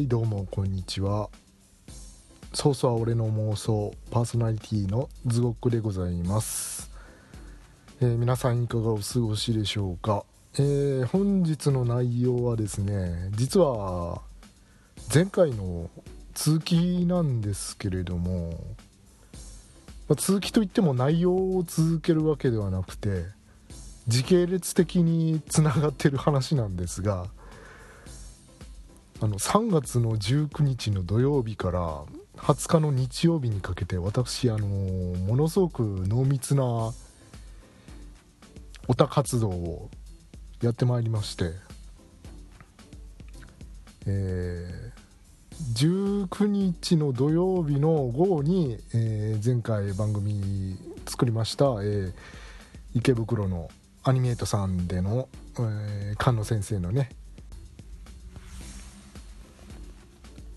はいどうもこんにちは。ソースは俺の妄想パーソナリティのズゴックでございます、えー皆さんいかがお過ごしでしょうか、えー本日の内容はですね実は前回の続きなんですけれども、まあ続きといっても内容を続けるわけではなくて時系列的につながってる話なんですがあの3月の19日の土曜日から20日の日曜日にかけて私あのものすごく濃密なオタ活動をやってまいりましてえー19日の土曜日の午後に、えー前回番組作りました、えー池袋のアニメートさんでの、えー菅野先生のね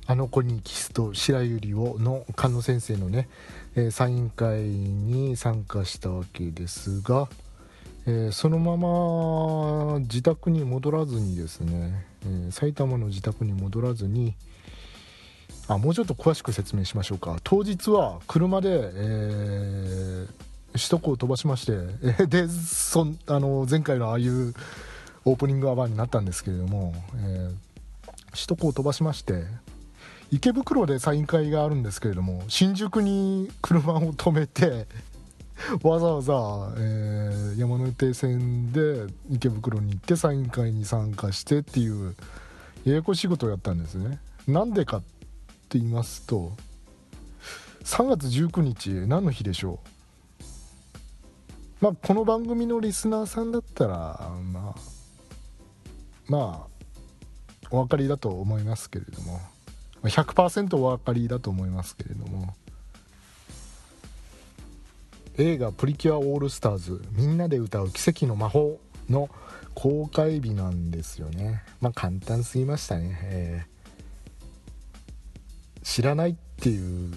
あの子にキスと白百合をの菅野先生のね、えーサイン会に参加したわけですが、えーそのまま自宅に戻らずにですね、えー埼玉の自宅に戻らずにあもうちょっと詳しく説明しましょうか。当日は車で、えー首都高を飛ばしまして、えーでそんあの前回のああいうオープニングアワーになったんですけれども、えー首都高を飛ばしまして池袋でサイン会があるんですけれども新宿に車を止めて わざわざ、えー山手線で池袋に行ってサイン会に参加してっていうややこしいことをやったんですね。なんでかって言いますと3月19日何の日でしょう。まあこの番組のリスナーさんだったらまあまあお分かりだと思いますけれども。100%お分かりだと思いますけれども。映画「プリキュアオールスターズみんなで歌う奇跡の魔法」の公開日なんですよね。まあ簡単すぎましたね、えー。知らないっていう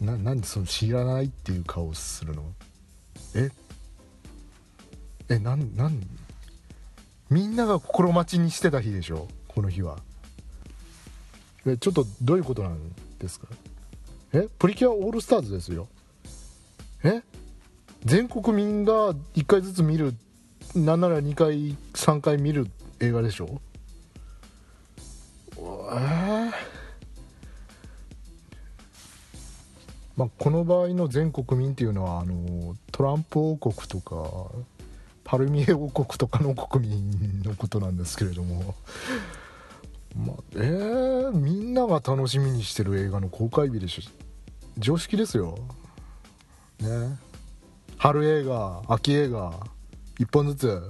ななんでその知らないっていう顔するの？え？えなんなん？みんなが心待ちにしてた日でしょ？この日は。えちょっとどういうことなんですか？え？プリキュアオールスターズですよ。え？全国民が1回ずつ見るなんなら2回3回見る映画でしょ？えー。まあ、この場合の全国民っていうのはあのトランプ王国とかパルミエ王国とかの国民のことなんですけれども、まあ、えー、みんなが楽しみにしてる映画の公開日でしょ。常識ですよ。ね。春映画秋映画1本ずつ。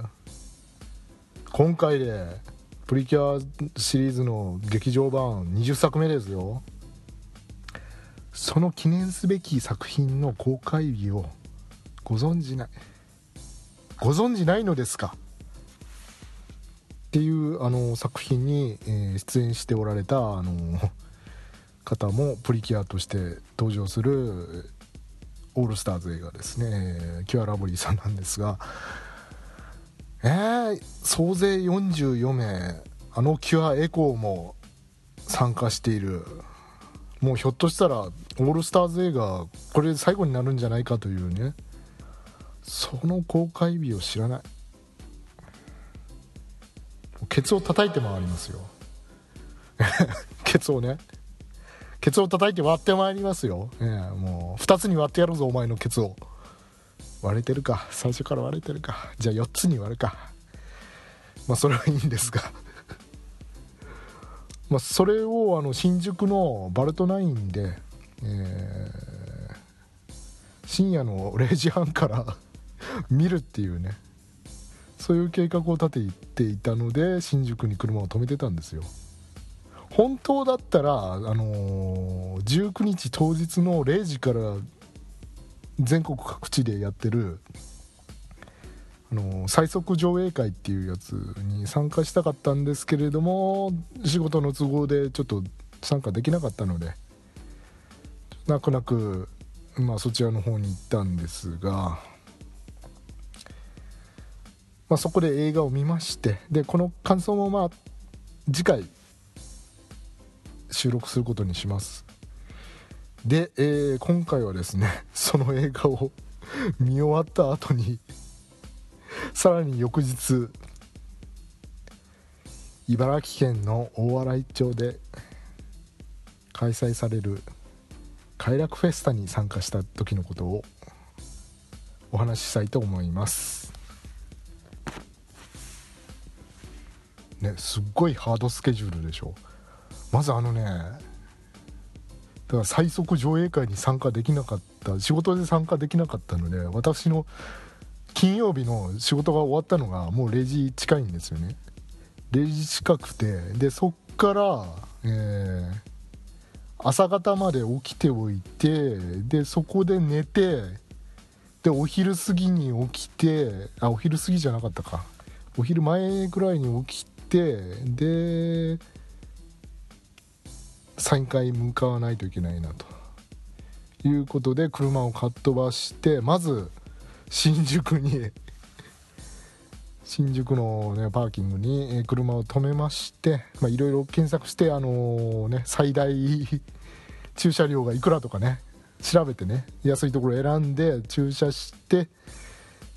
今回でプリキュアシリーズの劇場版20作目ですよ。その記念すべき作品の公開日をご存じないご存じないのですか？っていうあの作品に、えー出演しておられたあの方もプリキュアとして登場するオールスターズ映画ですね、キュアラブリーさんなんですが。えー、総勢44名あのキュアエコーも参加している。もうひょっとしたらオールスターズ映画これで最後になるんじゃないかというね。その公開日を知らない。ケツを叩いて回りますよ。ケツをね。ケツを叩いて割ってまいりますよ、えもう2つに割ってやるぞお前のケツを。割れてるか。最初から割れてるか。じゃあ4つに割るか。まあそれはいいんですが。まあそれをあの新宿のバルトナインで、えー深夜の0時半から見るっていうね。そういう計画を立てていたので新宿に車を止めてたんですよ。本当だったら、あのー19日当日の0時から全国各地でやってる、あのー最速上映会っていうやつに参加したかったんですけれども仕事の都合でちょっと参加できなかったので泣く泣く、まあ、そちらの方に行ったんですが、まあ、そこで映画を見ましてでこの感想もまあ次回収録することにします。で、えー、今回はですね その映画を見終わった後に さらに翌日茨城県の大洗町で開催される快楽フェスタに参加した時のことをお話ししたいと思います。ねすっごいハードスケジュールでしょ。まずあのねだから最速上映会に参加できなかった仕事で参加できなかったので私の金曜日の仕事が終わったのがもう0時近いんですよね。0時近くてでそっから、えー、朝方まで起きておいてでそこで寝てでお昼過ぎに起きてあお昼過ぎじゃなかったか。お昼前ぐらいに起きてで3回向かわないといけないなと。いうことで車をかっ飛ばしてまず新宿に新宿の、ね、パーキングに車を止めましていろいろ検索してあのー、ね最大駐車料がいくらとかね調べてね安いところ選んで駐車して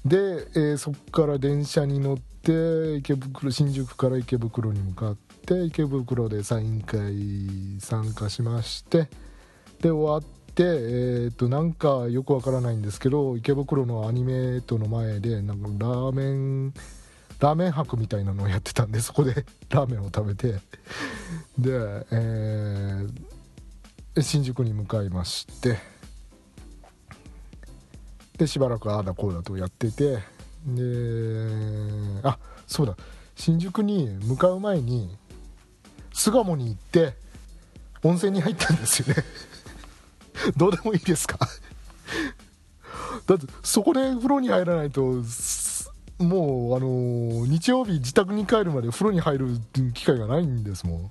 で、えー、そこから電車に乗って池袋新宿から池袋に向かって池袋でサイン会参加しましてで終わって、えー、となんかよくわからないんですけど池袋のアニメートの前でなんかラーメンラーメン博みたいなのをやってたんでそこで ラーメンを食べてで、えー、新宿に向かいましてでしばらくああだこうだとやっててであそうだ。新宿に向かう前に巣鴨に行って温泉に入ったんですよね。どうでもいいですか？だってそこで風呂に入らないともうあの日曜日自宅に帰るまで風呂に入る機会がないんですも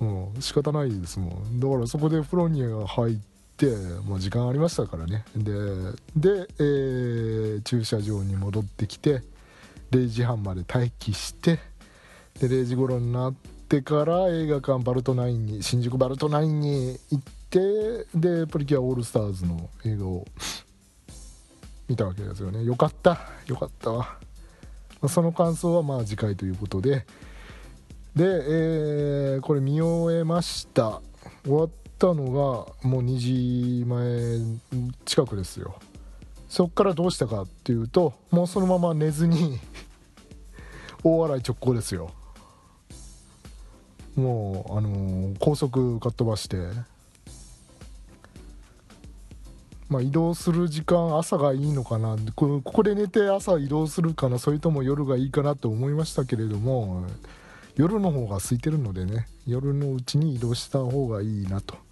ん、うん、仕方ないですもん。だからそこで風呂に入って、まあ、時間ありましたからね。でで、えー、駐車場に戻ってきて0時半まで待機してで0時頃になってから映画館バルトナインに新宿バルトナインに行ってでプリキュアオールスターズの映画を見たわけですよね。よかった。よかったわ。その感想はまあ次回ということで。で、えー、これ見終えました。終わったのがもう2時前近くですよ。そっからどうしたかっていうともうそのまま寝ずに 大洗直行ですよ。もうあのー、高速かっ飛ばして。まあ、移動する時間朝がいいのかな。ここで寝て朝移動するかな。それとも夜がいいかなと思いましたけれども夜の方が空いてるのでね夜のうちに移動した方がいいなと。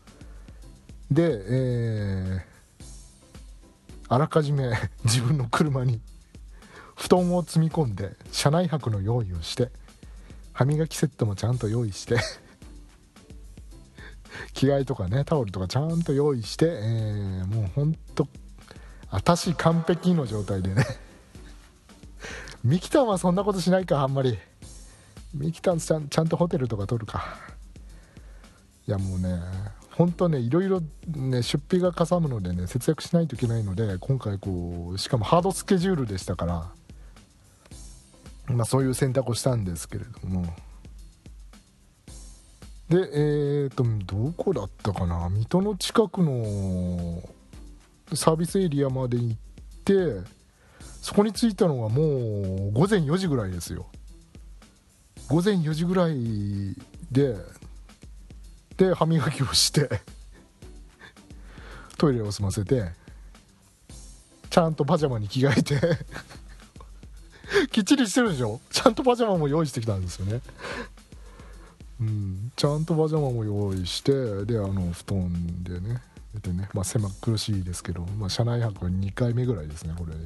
で、えー、あらかじめ 自分の車に 布団を積み込んで車内泊の用意をして歯磨きセットもちゃんと用意して 着替えとかねタオルとかちゃんと用意して、えー、もうほんと私完璧の状態でね。ミキタンはそんなことしないかあんまり。ミキタンちゃんちゃんとホテルとか取るか。いやもうね本当ねいろいろね出費がかさむのでね節約しないといけないので今回こうしかもハードスケジュールでしたからまあそういう選択をしたんですけれども。でえーとどこだったかな？水戸の近くのサービスエリアまで行ってそこに着いたのがもう午前4時ぐらいですよ。午前4時ぐらいでで歯磨きをして トイレを済ませてちゃんとパジャマに着替えて きっちりしてるでしょ？ちゃんとパジャマも用意してきたんですよね。うん、ちゃんとパジャマも用意してであの布団でね寝てね、まあ、狭苦しいですけど、まあ、車内泊2回目ぐらいですねこれで、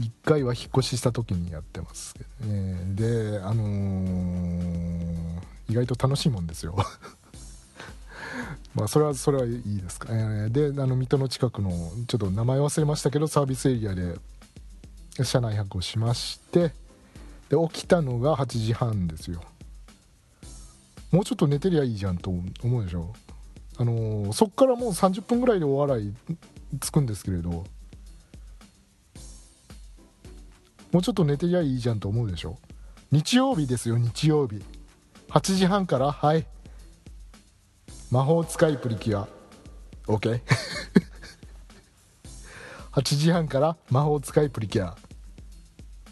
1回は引っ越しした時にやってますけどね。であのー、意外と楽しいもんですよ。まあそれはそれはいいですか、えー、であの水戸の近くのちょっと名前忘れましたけどサービスエリアで車内泊をしましてで起きたのが8時半ですよ。もうちょっと寝てりゃいいじゃんと思うでしょ。あのーそっからもう30分ぐらいでお笑いつくんですけれどもうちょっと寝てりゃいいじゃんと思うでしょ。日曜日ですよ日曜日。8時半からはい。魔法使いプリキュア。OK 8時半から魔法使いプリキュア。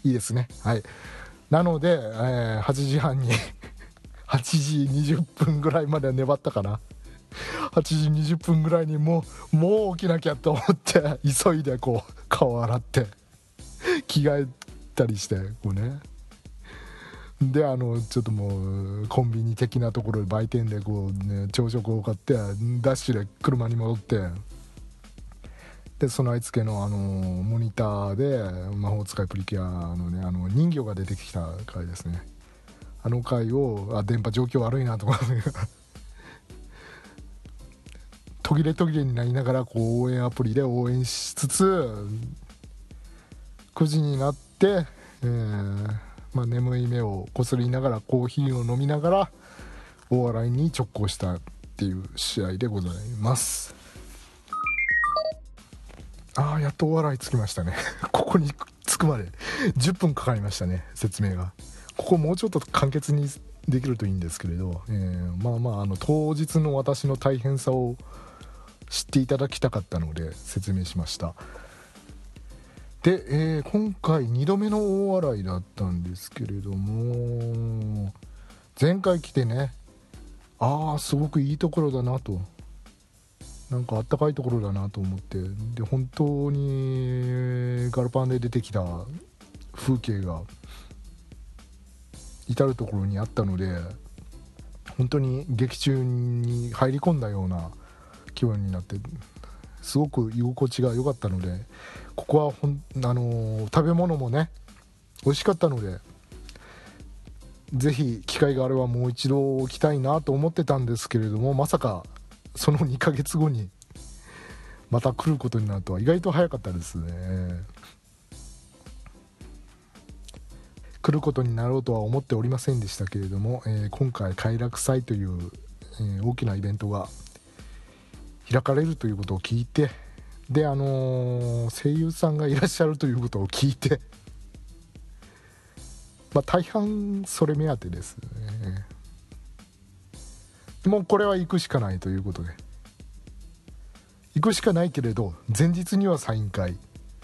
いいですね。はい。なので、えー8時半に 8時20分ぐらいまで粘ったかな。8時20分ぐらいにもうもう起きなきゃと思って急いでこう顔洗って着替えたりしてこうね。であのちょっともうコンビニ的なところで売店でこう、ね、朝食を買ってダッシュで車に戻ってで備え付けのあのモニターで魔法使いプリキュアのねあの人魚が出てきた回ですね。あの回をあ電波状況悪いなと思って。途切れ途切れになりながらこう応援アプリで応援しつつ9時になって、えーまあ、眠い目をこすりながらコーヒーを飲みながら大洗に直行したっていう試合でございます。ああやっと大洗着きましたね。ここに着くまで10分かかりましたね説明が。ここもうちょっと簡潔にできるといいんですけれど、えーまあまああの当日の私の大変さを知っていただきたかったので説明しました。で、えー今回2度目の大洗だったんですけれども前回来てねああすごくいいところだなと。なんかあったかいところだなと思って。で本当にガルパンで出てきた風景が至る所にあったので本当に劇中に入り込んだような気分になってすごく居心地が良かったのでここはほん、あのー食べ物もね美味しかったのでぜひ機会があればもう一度来たいなと思ってたんですけれどもまさかその2ヶ月後にまた来ることになるとは意外と早かったですね。来ることになろうとは思っておりませんでしたけれども、えー今回快楽祭という、えー大きなイベントが開かれるということを聞いてであのー声優さんがいらっしゃるということを聞いて まあ大半それ目当てですね。もうこれは行くしかないということで。行くしかないけれど前日にはサイン会。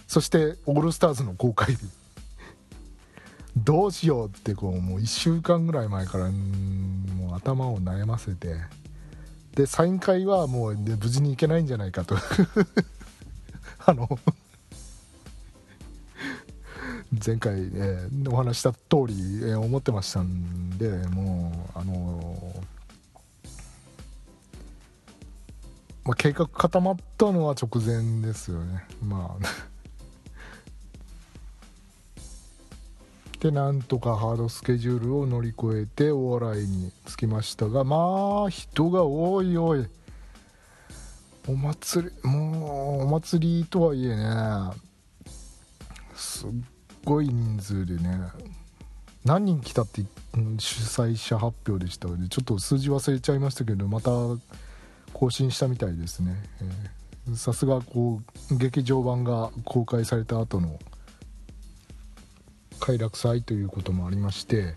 そしてオールスターズの公開日。どうしようってこうもう1週間ぐらい前からもう頭を悩ませて。でサイン会はもう、無事に行けないんじゃないかと。あの前回、えーお話した通り、えー思ってましたんでもうあのまあ、計画固まったのは直前ですよね。まあ でなんとかハードスケジュールを乗り越えてお笑いに着きましたがまあ人が多い多い。お祭りもうお祭りとはいえねすっごい人数でね何人来たって主催者発表でしたのでちょっと数字忘れちゃいましたけどまた更新したみたいですね。さすがこう劇場版が公開された後の快楽祭ということもありまして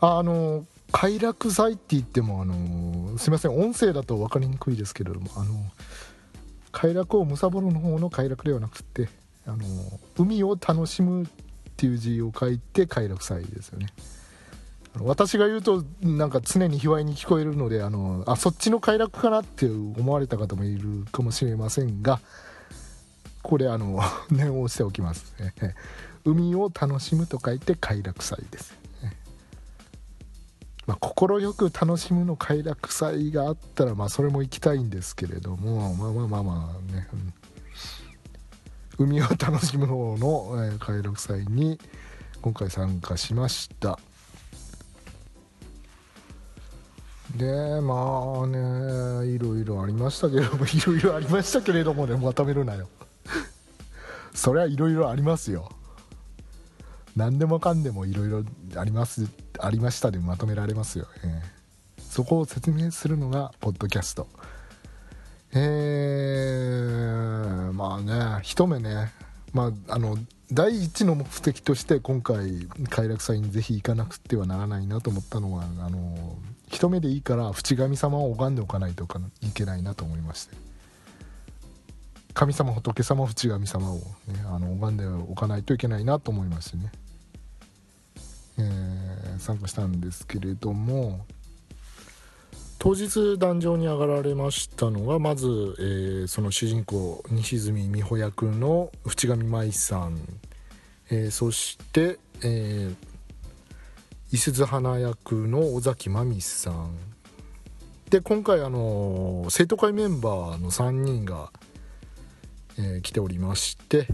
あの快楽祭って言ってもあのすいません音声だと分かりにくいですけれどもあの快楽をむさぼるの方の快楽ではなくてあの海を楽しむっていう字を書いて快楽祭ですよね。あの私が言うとなんか常に卑猥に聞こえるのであのあそっちの快楽かなって思われた方もいるかもしれませんがこれあの念を押しておきます。ね海を楽しむと書いて快楽祭です。まあ、快く楽しむの快楽祭があったら、まあ、それも行きたいんですけれどもまあまあまあまあね、うん。海を楽しむ方の、えー快楽祭に今回参加しました。でまあねいろいろありましたけれども いろいろありましたけれどもねまとめるなよ。そりゃいろいろありますよ。何でもかんでもいろいろありますありましたでまとめられますよ、えー、そこを説明するのがポッドキャスト。えー、まあね一目ね。まああの第一の目的として今回快楽祭にぜひ行かなくてはならないなと思ったのはあの一目でいいから淵神様を拝んでおかないといけないなと思いまして。神様仏様淵神様を、ね、あの拝んでおかないといけないなと思いましてね、えー、参加したんですけれども当日壇上に上がられましたのがまず、えー、その主人公西住美穂役の淵上舞さん、えー、そして、えー、伊鈴花役の尾崎真美さん。で今回あの生徒会メンバーの3人が、えー、来ておりまして、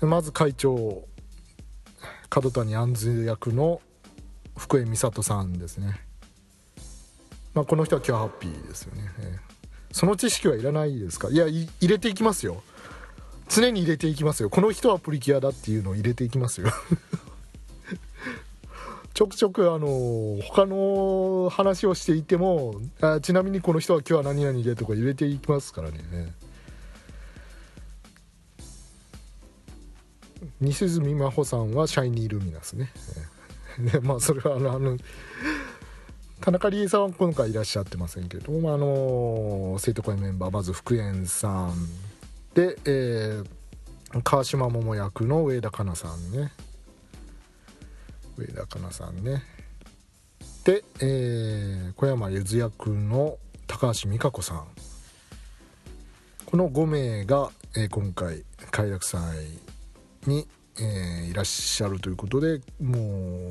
えー、まず会長角谷杏子役の福江美里さんですね。まあ、この人はキュアハッピーですよね、えー、その知識はいらないですか？いや入れていきますよ。常に入れていきますよ。この人はプリキュアだっていうのを入れていきますよ。ちょくちょくあの他の話をしていてもあちなみにこの人は今日は何々でとか入れていきますからね。西住真帆さんはシャイニールミナスね、ねまあそれはあのあの田中理恵さんは今回いらっしゃってませんけれども、まあ、あの生徒会メンバーまず福円さんで、えー、川島桃役の上田香奈さんね。上田香奈さんね。で、えー、小山ゆず役の高橋美香子さん。この5名が、えー、今回快楽祭に、えー、いらっしゃるということでも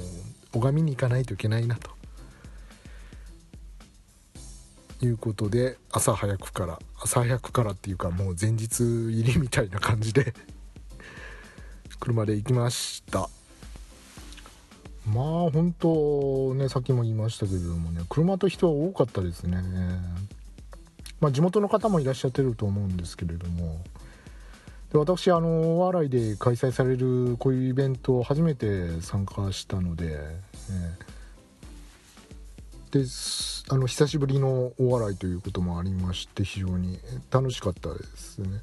う拝みに行かないといけないなと。いうことで朝早くから朝早くからっていうかもう前日入りみたいな感じで車で行きました。まあ本当ねさっきも言いましたけれどもね車と人は多かったですね。まあ地元の方もいらっしゃってると思うんですけれどもで私あの大洗で開催されるこういうイベントを初めて参加したので、ね、であの久しぶりの大洗ということもありまして非常に楽しかったですね。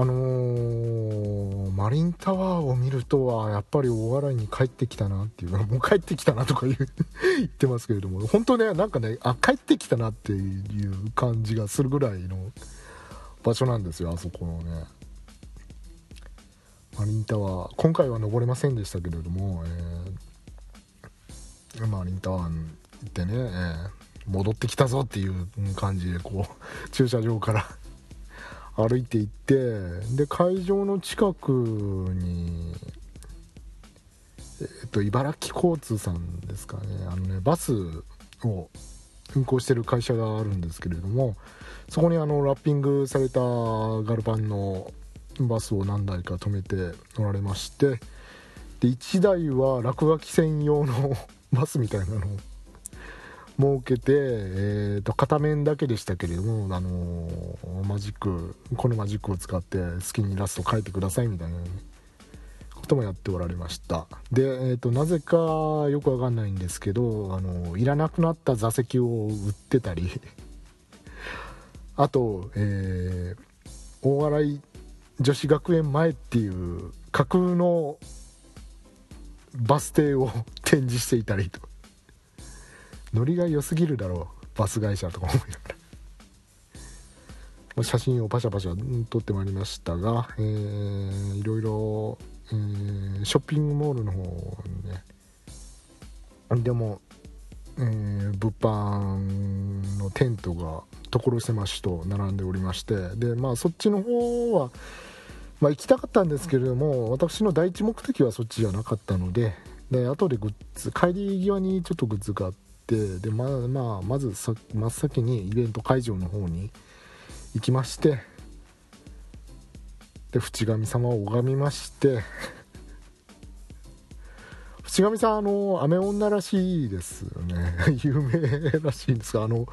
あのー、マリンタワーを見るとはやっぱり大洗に帰ってきたなっていうもう帰ってきたなとか言 言ってますけれども本当ねなんかねあ帰ってきたなっていう感じがするぐらいの場所なんですよあそこのね。マリンタワー今回は登れませんでしたけれども、えー、マリンタワーに行ってね、えー、戻ってきたぞっていう感じでこう 駐車場から 歩いていってで会場の近くにえっと茨城交通さんですかね。あのねバスを運行してる会社があるんですけれどもそこにあのラッピングされたガルパンのバスを何台か止めておられましてで1台は落書き専用のバスみたいなのを 設けて、えーと、片面だけでしたけれども、あのー、マジックこのマジックを使って好きにイラスト描いてくださいみたいなこともやっておられました。で、えーと、なぜかよくわかんないんですけど、あのー、いらなくなった座席を売ってたり あと、えー、大洗女子学園前っていう架空のバス停を展示していたりと。ノリが良すぎるだろうバス会社とか思いながら。写真をパシャパシャ撮ってまいりましたが、えー、いろいろ、えー、ショッピングモールの方ね。でも、えー、物販のテントが所狭しと並んでおりまして。でまあそっちの方はまあ、行きたかったんですけれども私の第一目的はそっちじゃなかったのでで後でグッズ帰り際にちょっとグッズがあってで、まあ、まあ、まずさ真っ先にイベント会場の方に行きましてで淵上様を拝みまして 淵上さんあの雨女らしいですよね。有名らしいんですがあの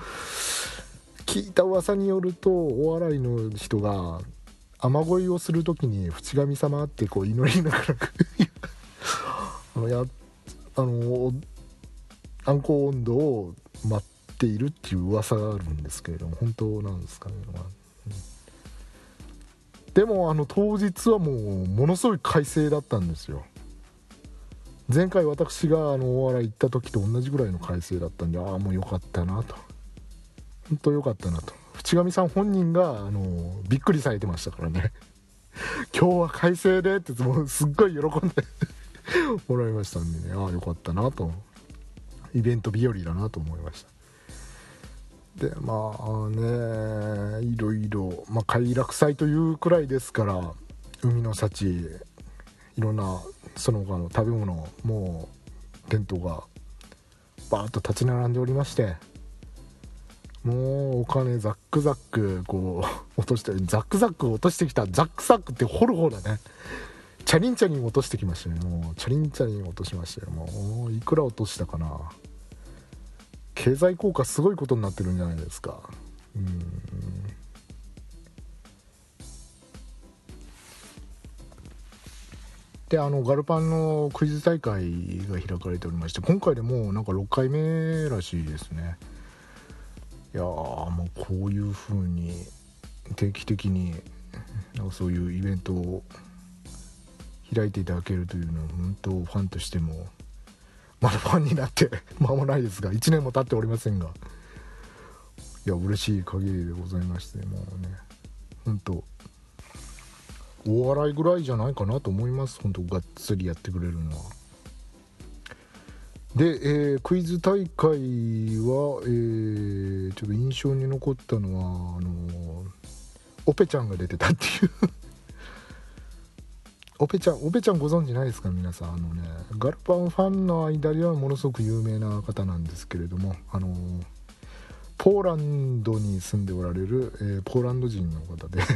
聞いた噂によると大洗の人が雨乞いをする時に淵神様ってこう祈りながら あのやあの暗黒温度を待っているっていう噂があるんですけれども本当なんですかね、まあうん。でもあの当日はもうものすごい快晴だったんですよ。前回私があの大洗行った時と同じぐらいの快晴だったんでああもう良かったなと。本当良かったなと。淵上さん本人があのびっくりされてましたからね。今日は快晴でってもうすっごい喜んで もらいましたんでね。ああよかったなと。イベント日和だなと思いました。でまあねいろいろ、まあ、快楽祭というくらいですから海の幸いろんなその他の食べ物もうテントがバーッと立ち並んでおりましてもうお金ザックザックこう 落としてザックザック落としてきた。ザックザックって掘る方だね。チャリンチャリン落としてきましたね。もうチャリンチャリン落としましたよ。もういくら落としたかな。経済効果すごいことになってるんじゃないですか。うん。であのガルパンのクイズ大会が開かれておりまして今回でもうなんか6回目らしいですね。いやもうこういう風に定期的になんかそういうイベントを開いていただけるというのは本当ファンとしてもまだファンになって 間もないですが1年も経っておりませんがいや嬉しい限りでございましてもうね本当大洗ぐらいじゃないかなと思います。本当がっつりやってくれるのは。で、えー、クイズ大会は、えー、ちょっと印象に残ったのはあの、オペちゃんが出てたっていう。オペちゃんオペちゃんご存知ないですか皆さん。あのねガルパンファンの間ではものすごく有名な方なんですけれどもあの、ポーランドに住んでおられる、えー、ポーランド人の方で。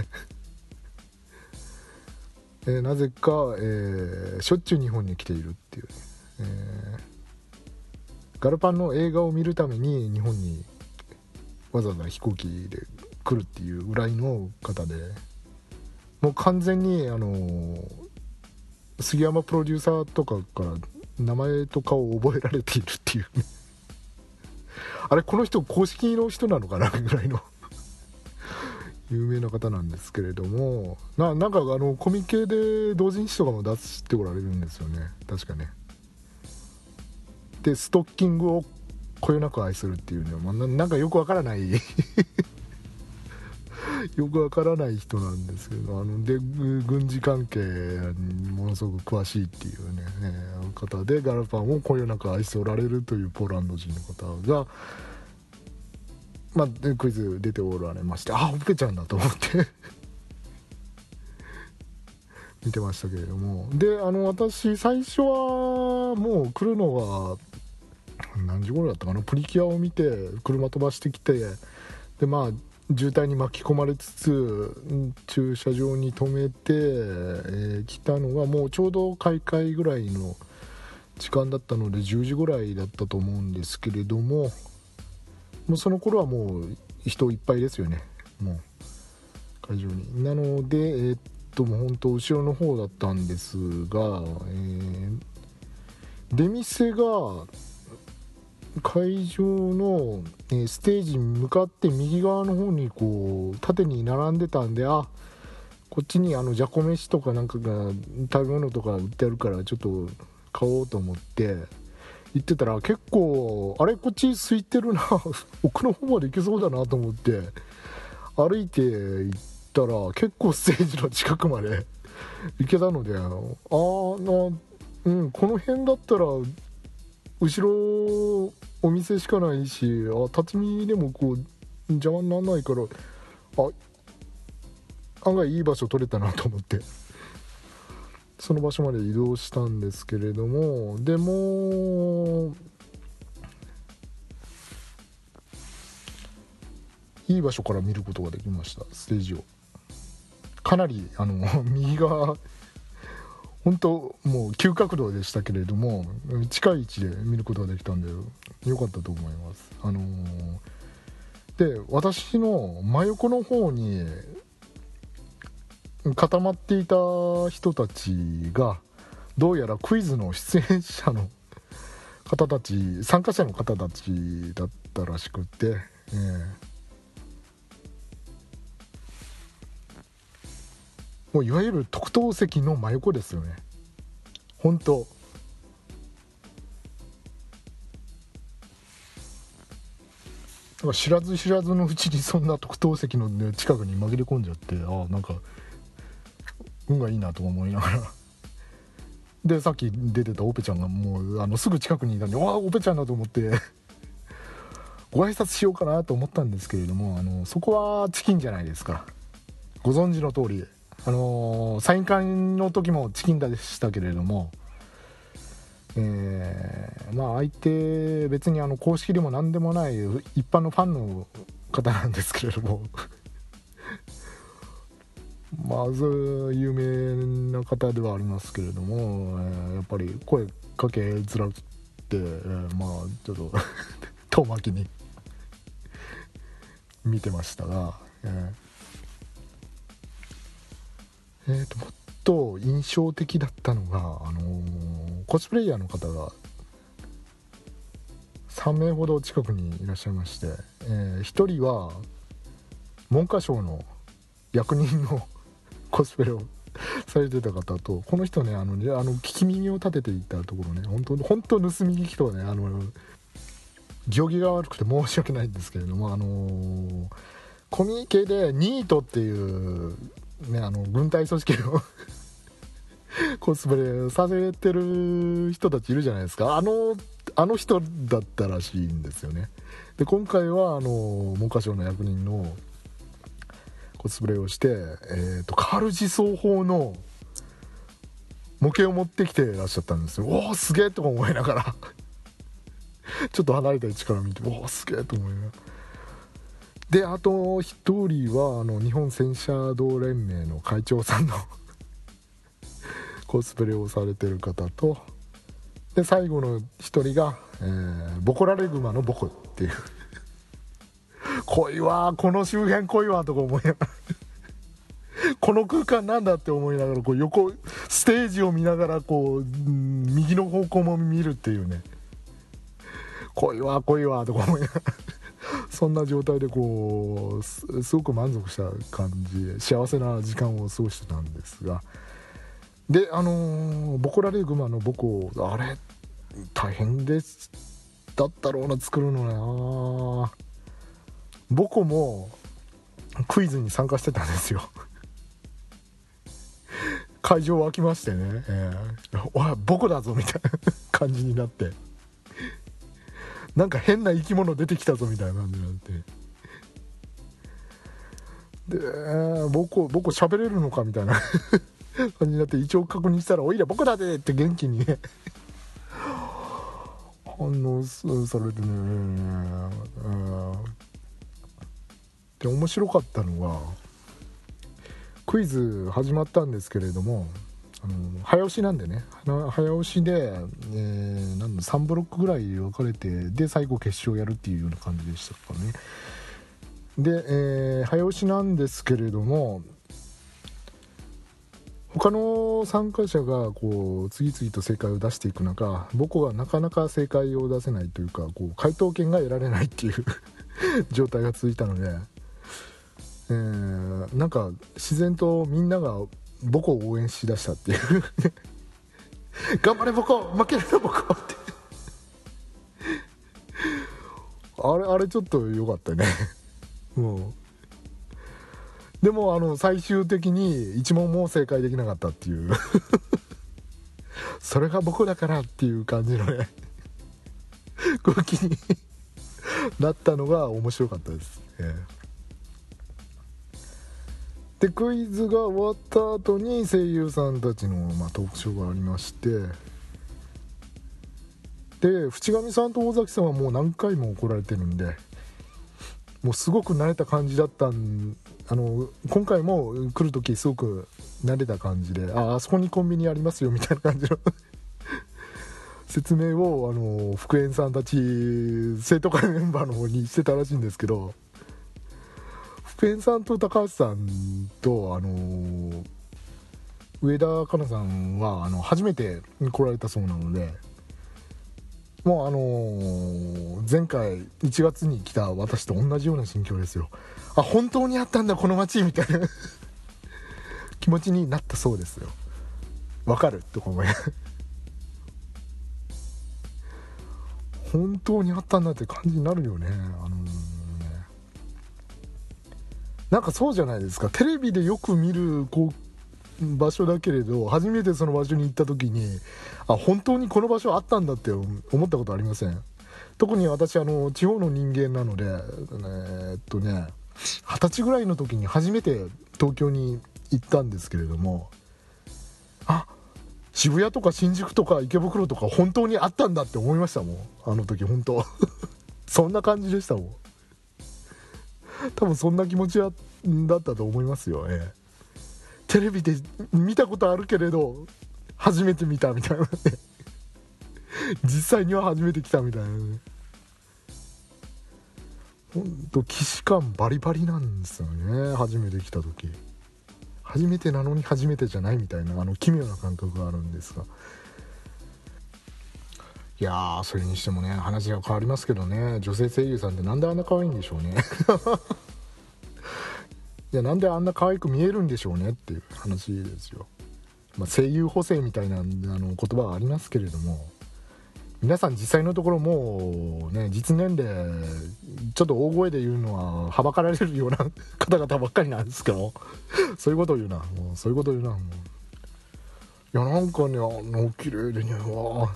えー、なぜか、えー、しょっちゅう日本に来ているっていう、えー、ガルパンの映画を見るために日本にわざわざ飛行機で来るっていうぐらいの方でもう完全にあの杉山プロデューサーとかから名前とかを覚えられているっていうあれこの人公式の人なのかなぐらいの 有名な方なんですけれどもななんかあのコミケで同人誌とかも出しておられるんですよね。確かね。でストッキングをこよなく愛するっていうね、まあ、なんかよくわからない。よくわからない人なんですけどあので軍事関係にものすごく詳しいっていうね、方でガラパンをこよなく愛しておられるというポーランド人の方がまあ、クイズ出ておられましてあオペちゃんだと思って。見てましたけれども。であの私最初はもう来るのが何時頃だったかな？プリキュアを見て車飛ばしてきてでまあ渋滞に巻き込まれつつ駐車場に止めて、えー、来たのがもうちょうど開会ぐらいの時間だったので10時ぐらいだったと思うんですけれどももうその頃はもう人いっぱいですよね。もう会場に。なのでえー、っともう本当後ろの方だったんですが、えー、出店が会場の、えステージに向かって右側の方にこう縦に並んでたんであこっちにあのじゃこ飯とかなんかが食べ物とか売ってあるからちょっと買おうと思って行ってたら結構あれこっち空いてるな 奥の方まで行けそうだなと思って歩いて行ったら結構ステージの近くまで行けたのでああうんこの辺だったら後ろお店しかないしあ立ち見でもこう邪魔にならないからあ案外いい場所取れたなと思って。その場所まで移動したんですけれどもでもいい場所から見ることができましたステージを。かなりあの 右側本当もう急角度でしたけれども近い位置で見ることができたんで良かったと思います。あのー、で私の真横の方に固まっていた人たちがどうやらクイズの出演者の方たち参加者の方たちだったらしくて、えーもういわゆる特等席の真横ですよね。本当。知らず知らずのうちにそんな特等席の、ね、近くに紛れ込んじゃってああなんか運がいいなと思いながら。でさっき出てたオペちゃんがもうあのすぐ近くにいたんでわあオペちゃんだと思ってご挨拶しようかなと思ったんですけれどもあのそこはチキンじゃないですか。ご存知の通り。あのサイン会の時もチキンでしたけれどもえー、まあ相手別にあの公式でも何でもない一般のファンの方なんですけれども まず有名な方ではありますけれども、えー、やっぱり声かけづらくて、えー、まあちょっと 遠巻きに見てましたが、えー、えー、ともっと印象的だったのが、あのー、コスプレイヤーの方が3名ほど近くにいらっしゃいまして、えー、1人は文科省の役人の コスプレを されてた方とこの人ねあのあの聞き耳を立てていたところね本当本当盗み聞きとはねあの行儀が悪くて申し訳ないんですけれどもあのー、コミケでニートっていうねあの軍隊組織の コスプレさせてる人たちいるじゃないですか。あのあの人だったらしいんですよね。で今回はあの文科省の役人のコスプレをして、えーと、カル自走法の模型を持ってきてらっしゃったんですよ。おおすげえとか思いながら。ちょっと離れた位置から見ておおすげえと思いながら。であと1人はあの日本戦車道連盟の会長さんの コスプレをされてる方とで最後の1人が、えー、ボコラレグマのボコっていう。濃いわこの周辺濃いわとか思いながら。この空間なんだって思いながらこう横ステージを見ながらこう右の方向も見るっていうね。濃いわ濃いわとか思いながら。そんな状態でこうすごく満足した感じ幸せな時間を過ごしてたんですが。であのー、ボコラレグマの母校あれ大変です。だったろうな作るのな。母校もクイズに参加してたんですよ。会場沸きましてね、えー、おいボコだぞみたいな感じになって。なんか変な生き物出てきたぞみたいな感じになって。で僕僕喋れるのかみたいな。感じになって一応確認したら「おいら僕だで!」って元気に。ね 反応されてね。で面白かったのがクイズ始まったんですけれどもあの早押しなんでね。早押しで、えー、なん3ブロックぐらい分かれてで最後決勝やるっていうような感じでしたかね。で、えー、早押しなんですけれども他の参加者がこう次々と正解を出していく中僕はなかなか正解を出せないというかこう回答権が得られないっていう 状態が続いたので、えー、なんか自然とみんなが僕を応援しだしたっていう。頑張れ僕負けるな僕って。あれあれちょっと良かったね。もうでもあの最終的に1問も正解できなかったっていう。それが僕だからっていう感じのね。空気になったのが面白かったです、えー、でクイズが終わった後に声優さんたちの、まあ、トークショーがありまして。で淵上さんと大崎さんはもう何回も怒られてるんでもうすごく慣れた感じだったんあの今回も来る時すごく慣れた感じでああそこにコンビニありますよみたいな感じの 説明をあの福縁さんたち生徒会メンバーの方にしてたらしいんですけど。福縁さんと高橋さんとあの上田香奈さんはあの初めて来られたそうなのでもうあのー前回1月に来た私と同じような心境ですよ。あ本当にあったんだこの街みたいな。気持ちになったそうですよ。わかるとか思い本当にあったんだって感じになるよね。あなんかそうじゃないですか。テレビでよく見るこう場所だけれど初めてその場所に行った時にあ本当にこの場所あったんだって思ったことありません？特に私あの地方の人間なので、えーっとね二十歳ぐらいの時に初めて東京に行ったんですけれどもあ渋谷とか新宿とか池袋とか本当にあったんだって思いましたもん。あの時本当。そんな感じでしたもん。多分そんな気持ちだったと思いますよ、ええテレビで見たことあるけれど初めて見たみたいなね。実際には初めて来たみたいなね。ほんと既視感バリバリなんですよね。初めて来た時。初めてなのに初めてじゃないみたいなあの奇妙な感覚があるんですが。いやーそれにしてもね話が変わりますけどね女性声優さんってなんであんな可愛いんでしょうね。いやなんであんな可愛く見えるんでしょうねっていう話ですよ、まあ、声優補正みたいなあの言葉はありますけれども皆さん実際のところもうね実年齢ちょっと大声で言うのははばかられるような方々ばっかりなんですけどそういうことを言うな。もうそういうことを言うな。もう。いやなんかねあの綺麗でねうわ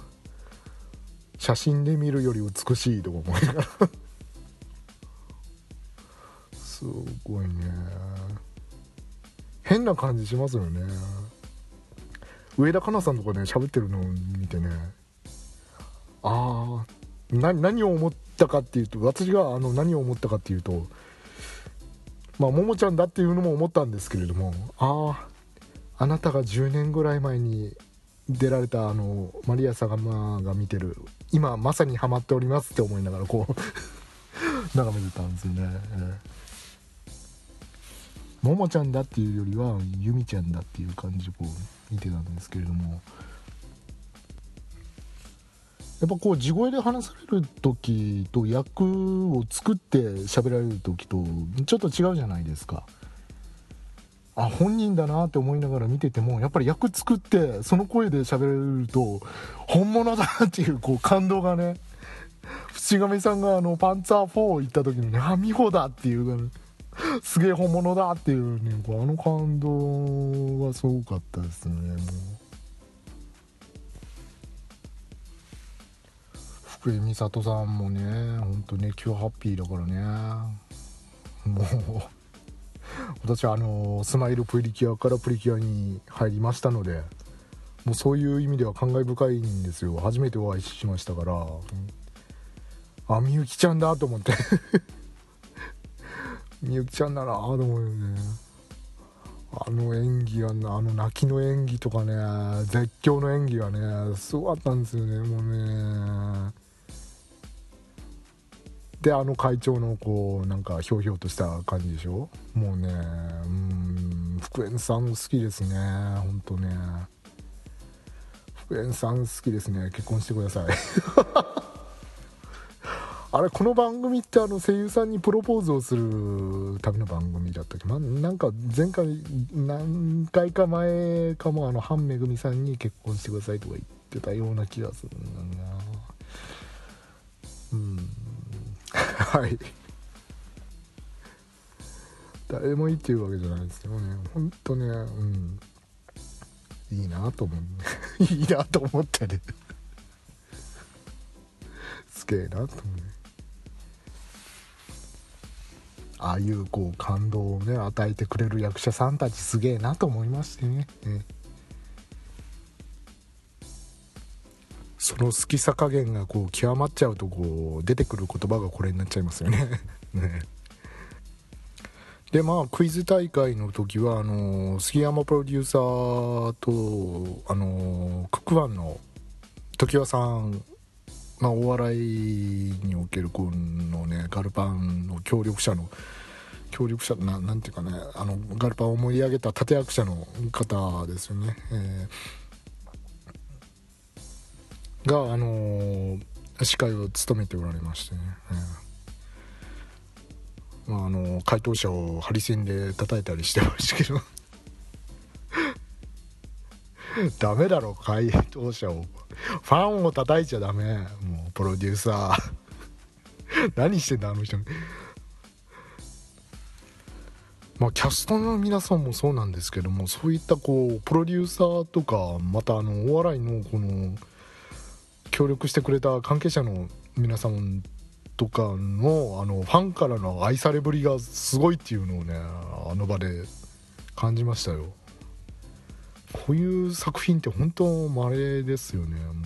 写真で見るより美しいとか思いながらすごいね。変な感じしますよね。上田香奈さんとかね喋ってるのを見てね。ああ何を思ったかっていうと私があの何を思ったかっていうとまあももちゃんだっていうのも思ったんですけれどもあああなたが10年ぐらい前に出られたあのマリア様が見てる今まさにハマっておりますって思いながらこう 眺めてたんですよね、ええ。ももちゃんだっていうよりはゆみちゃんだっていう感じでこう見てたんですけれども。やっぱこう地声で話される時と役を作って喋られる時とちょっと違うじゃないですか。あ本人だなって思いながら見ててもやっぱり役作ってその声で喋れると本物だなっていうこう感動がね淵上さんがあのパンツァー4行った時にねあ美穂だっていうすげえ本物だっていうねこうあの感動がすごかったですね。もう福井美里さんもね本当ね今日ハッピーだからね。もう私はあのスマイルプリキュアからプリキュアに入りましたのでもうそういう意味では感慨深いんですよ。初めてお会いしましたから。あみゆきちゃんだと思って。みゆきちゃんだなと思うよね。あの演技があの泣きの演技とかね絶叫の演技がねすごかったんですよねもうね。であの会長のこうなんかひょうひょうとした感じでしょ？もうねうん福円さん好きですねほんとね。福円さん好きですね。結婚してください。あれこの番組ってあの声優さんにプロポーズをするための番組だったっけ、ま、なんか前回何回か前かもあの半めぐみさんに結婚してくださいとか言ってたような気がするんだな。はい。誰もいいっていうわけじゃないですけどね。ほんとねうん。いいなと思う。いいなと思ってね すげえなと思う。ねああいうこう感動をね与えてくれる役者さんたちすげえなと思いましてね。ね。その好きさ加減がこう極まっちゃうとこう出てくる言葉がこれになっちゃいますよね。ね。でまあクイズ大会の時はあの杉山プロデューサーとあのクックワンの常盤さんまあ、お笑いにおけるこのねガルパンの協力者の協力者ななんていうかねあのガルパンを盛り上げた立役者の方ですよね、えー、があのー、司会を務めておられましてね、えーまあ、あの回答者をハリセンで叩いたりしてましたけど。ダメだろ回答者を。ファンを叩いちゃダメ。もうプロデューサー。何してんだあの人。まあ、キャストの皆さんもそうなんですけどもそういったこうプロデューサーとかまたあのお笑いのこの協力してくれた関係者の皆さんとかのあのファンからの愛されぶりがすごいっていうのをねあの場で感じましたよ。こういう作品って本当稀ですよねもうね。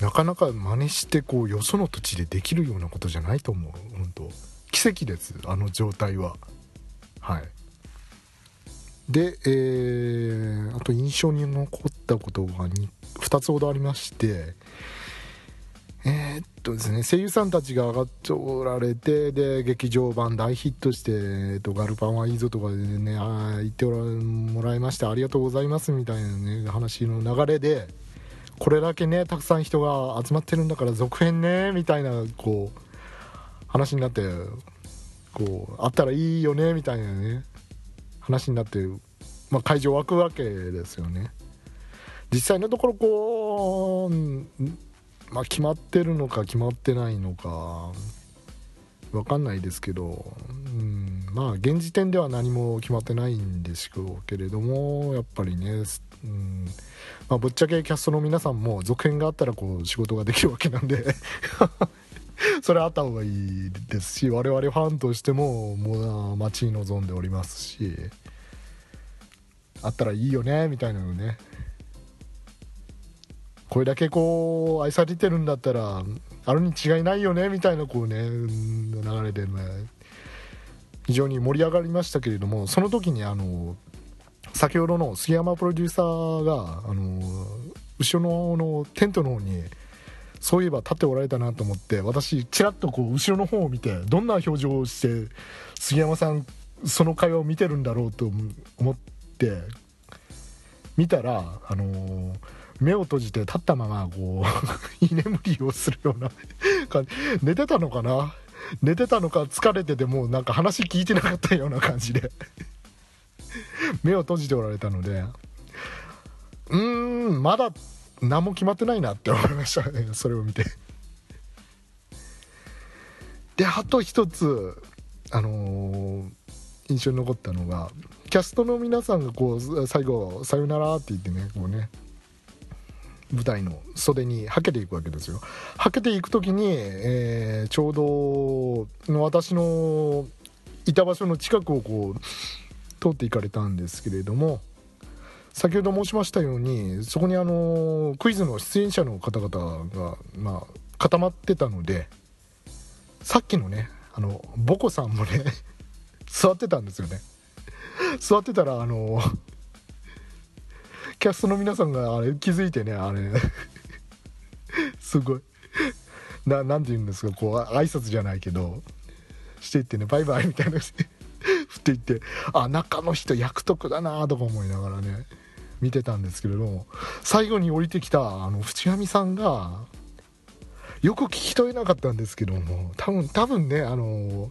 なかなか真似してこうよその土地でできるようなことじゃないと思う本当。奇跡ですあの状態は。はい。で、えー、あと印象に残ったことが 2, 2つほどありましてえー、っとですね声優さんたちが上がっておられてで劇場版大ヒットして、とガルパンはいいぞとかでねあ言ってもらいましてありがとうございますみたいなね話の流れでこれだけねたくさん人が集まってるんだから続編ねみたいなこう話になってこうあったらいいよねみたいなね話になって、まあ、会場湧くわけですよね。実際のところこうまあ、決まってるのか決まってないのか分かんないですけど、うん、まあ現時点では何も決まってないんでしょうけれどもやっぱりね、うんまあ、ぶっちゃけキャストの皆さんも続編があったらこう仕事ができるわけなんで それあった方がいいですし我々ファンとしてももう待ち望んでおりますしあったらいいよねみたいなのね。これだけこう愛されてるんだったらあるに違いないよねみたいなこうね流れでね非常に盛り上がりましたけれどもその時にあの先ほどの杉山プロデューサーがあの後ろのテントの方にそういえば立っておられたなと思って私ちらっとこう後ろの方を見てどんな表情をして杉山さんその会話を見てるんだろうと思って見たらあのー目を閉じて立ったままこう 居眠りをするような 寝てたのかな？寝てたのか？疲れててもうなんか話聞いてなかったような感じで。目を閉じておられたのでうーんまだ何も決まってないなって思いましたねそれを見て。であと一つあのー、印象に残ったのがキャストの皆さんがこう最後「さよなら」って言ってねこうね舞台の袖にはけていくわけですよ。はけていく時に、えー、ちょうどの私のいた場所の近くをこう通っていかれたんですけれども先ほど申しましたようにそこにあのクイズの出演者の方々が、まあ、固まってたのでさっきのねあのボコさんもね 座ってたんですよね。座ってたらあのキャストの皆さんがあれ気づいてねあれ。すごい。ななんて言うんですかこう挨拶じゃないけどしていってねバイバイみたいな振っていってあ中の人役得だなとか思いながらね見てたんですけれども最後に降りてきたあの淵上さんがよく聞き取れなかったんですけども多分多分ねあの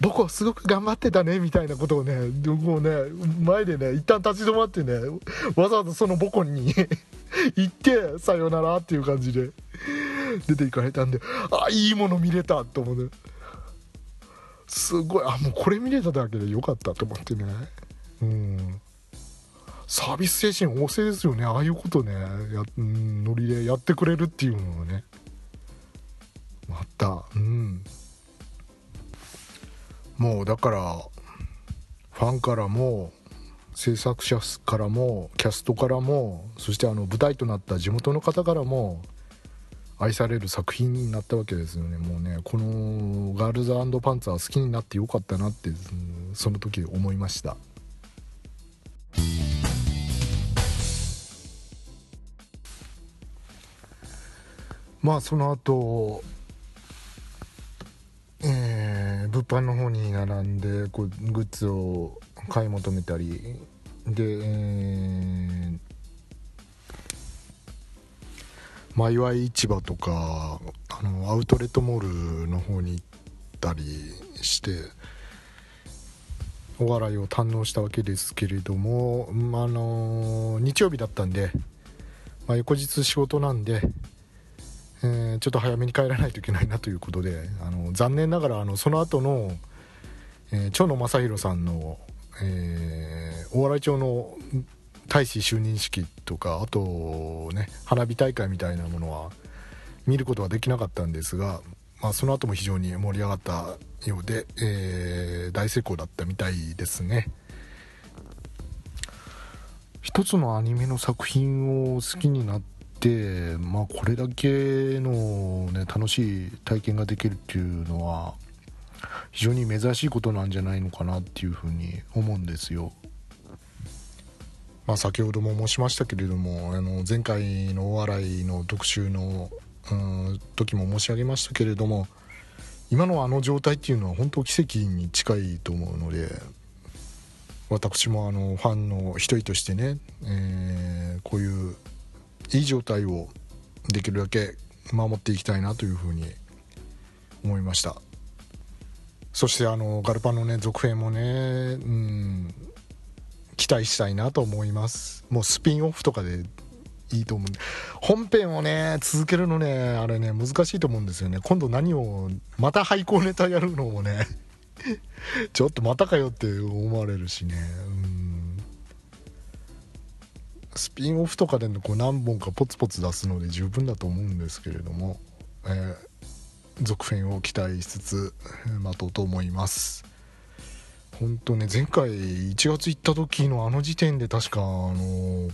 僕はすごく頑張ってたねみたいなことをねもうね前でね一旦立ち止まってねわざわざその母校に 行ってさよならっていう感じで出ていかれたんであいいもの見れたと思ってすごいあもうこれ見れただけでよかったと思ってね。うん。サービス精神旺盛ですよね。ああいうことね。や、ん、ノリでやってくれるっていうのをね。またうん。もうだからファンからも制作者からもキャストからもそしてあの舞台となった地元の方からも愛される作品になったわけですよね。もうねこのガールズパンツァー好きになってよかったなってその時思いました。まあその後え物販の方に並んでこうグッズを買い求めたりで、えー、マイワイ市場とかあのアウトレットモールの方に行ったりしてお笑いを堪能したわけですけれども、あの日曜日だったんで、まあ、翌日仕事なんで、えー、ちょっと早めに帰らないといけないなということであの残念ながらあのその後の、えー、蝶野正弘さんの、えー、大洗町の大使就任式とかあとね花火大会みたいなものは見ることはできなかったんですが、まあ、その後も非常に盛り上がったようで、えー、大成功だったみたいですね。一つのアニメの作品を好きになって、まあ、これだけの、ね、楽しい体験ができるっていうのは非常に珍しいことなんじゃないのかなっていうふうに思うんですよ。まあ、先ほども申しましたけれどもあの前回のお笑いの特集の、うん、時も申し上げましたけれども今のあの状態っていうのは本当奇跡に近いと思うので私もあのファンの一人としてね、えー、こういういい状態をできるだけ守っていきたいなというふうに思いました。そしてあのガルパンのね続編もね、うん、期待したいなと思います。もうスピンオフとかでいいと思う本編をね続けるのねあれね難しいと思うんですよね。今度何をまた廃校ネタやるのもね ちょっとまたかよって思われるしね。スピンオフとかでこう何本かポツポツ出すので十分だと思うんですけれども、えー、続編を期待しつつ 待とうと思います。本当ね前回1月行った時のあの時点で確かあの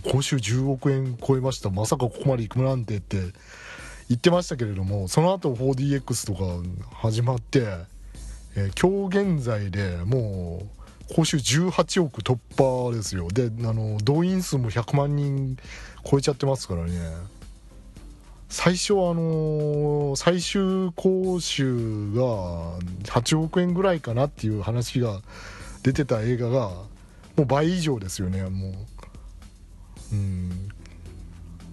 報酬10億円超えました。まさかここまで行くなんてって言ってましたけれどもその後 4DX とか始まって、えー、今日現在でもう報酬18億突破ですよ。であの動員数も100万人超えちゃってますからね。最初はあの最終講習が8億円ぐらいかなっていう話が出てた映画がもう倍以上ですよねもう。うん、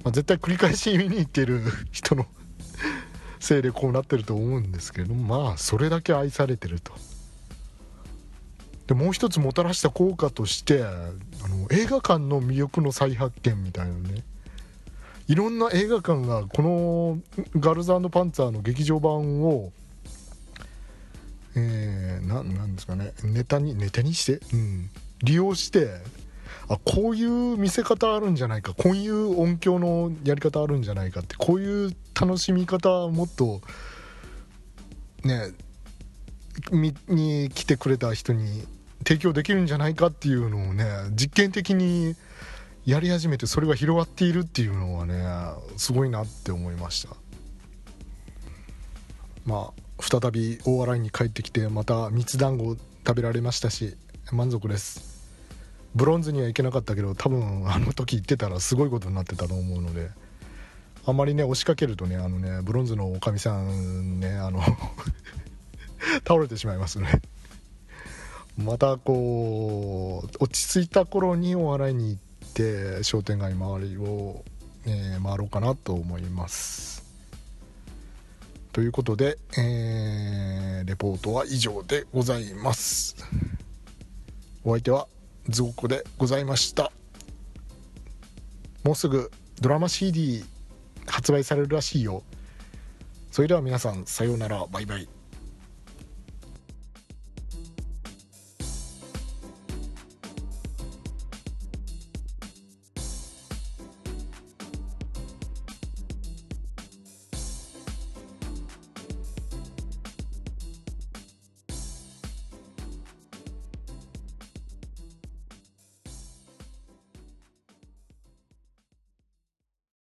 まあ、絶対繰り返し見に行ってる人のせいでこうなってると思うんですけどまあそれだけ愛されてると。でもう一つもたらした効果としてあの映画館の魅力の再発見みたいなね。いろんな映画館がこのガルズパンツァーの劇場版をえー、ななんですかね。ネタにネタにして、うん、利用してあこういう見せ方あるんじゃないか。こういう音響のやり方あるんじゃないかって。こういう楽しみ方もっとね見に来てくれた人に提供できるんじゃないかっていうのをね実験的にやり始めてそれが広がっているっていうのはねすごいなって思いました。まあ再び大洗に帰ってきてまた蜜団子食べられましたし満足です。ブロンズには行けなかったけど多分あの時行ってたらすごいことになってたと思うのであんまりね押しかけるとねあのねブロンズのおかみさんねあの 倒れてしまいますね。またこう落ち着いた頃にお笑いに行って商店街周りを、えー、回ろうかなと思います。ということで、えー、レポートは以上でございます。お相手はズゴコでございました。もうすぐドラマ CD 発売されるらしいよ。それでは皆さんさようなら。バイバイ。